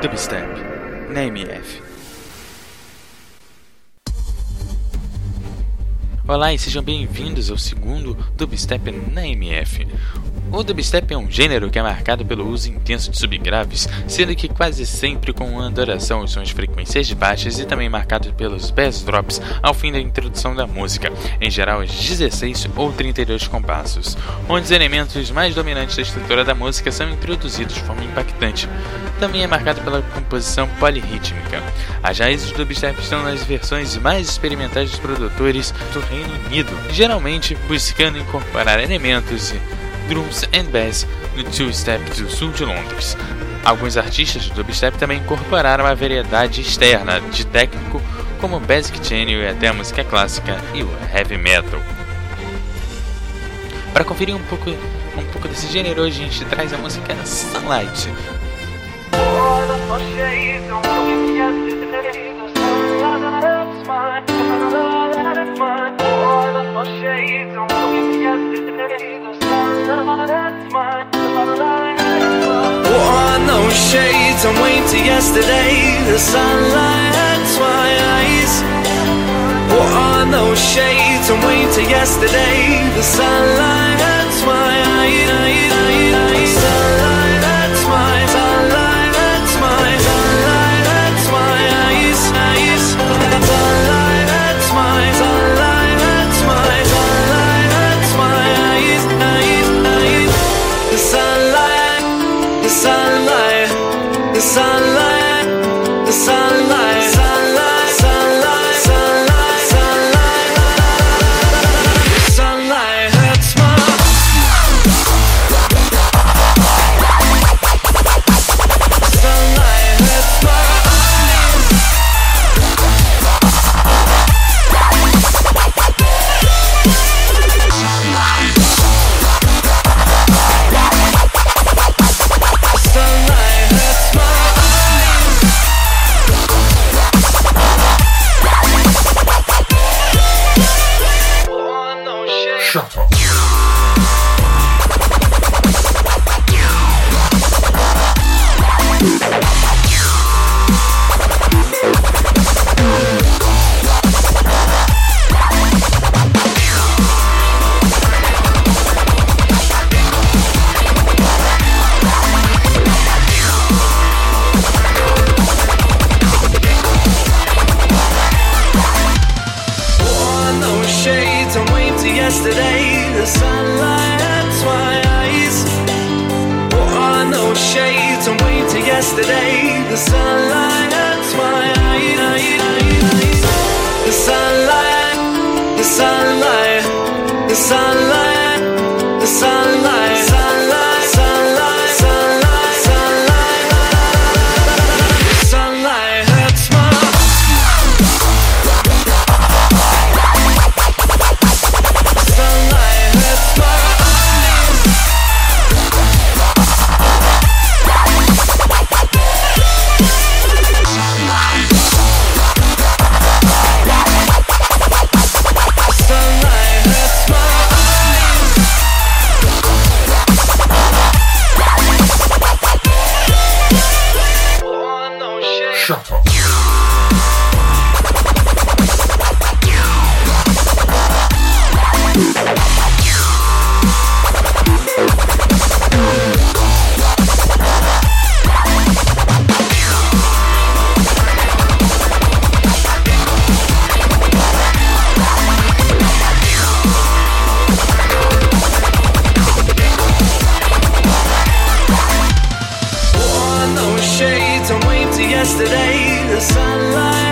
Dubstep na MF. Olá e sejam bem-vindos ao segundo Dubstep na MF. O dubstep é um gênero que é marcado pelo uso intenso de subgraves, sendo que quase sempre com adoração aos sons de frequências baixas e também marcado pelos bass drops ao fim da introdução da música, em geral aos 16 ou 32 compassos, onde os elementos mais dominantes da estrutura da música são introduzidos de forma impactante. Também é marcado pela composição polirrítmica. As raízes do dubstep estão nas versões mais experimentais dos produtores do Reino Unido, geralmente buscando incorporar elementos drums and bass no two-step do sul de Londres. Alguns artistas do dubstep também incorporaram a variedade externa de técnico como basic channel e até a música clássica e o heavy metal. Para conferir um pouco, um pouco desse gênero, hoje a gente traz a música Sunlight. No shades, I'm way to yesterday. The sunlight my eyes. What are those shades? I'm way to yesterday. The sunlight my eyes. Yesterday. The sunlight hurts my eyes. Wore no shades and wait till yesterday. The sunlight no shade. Wore no yesterday. The sunlight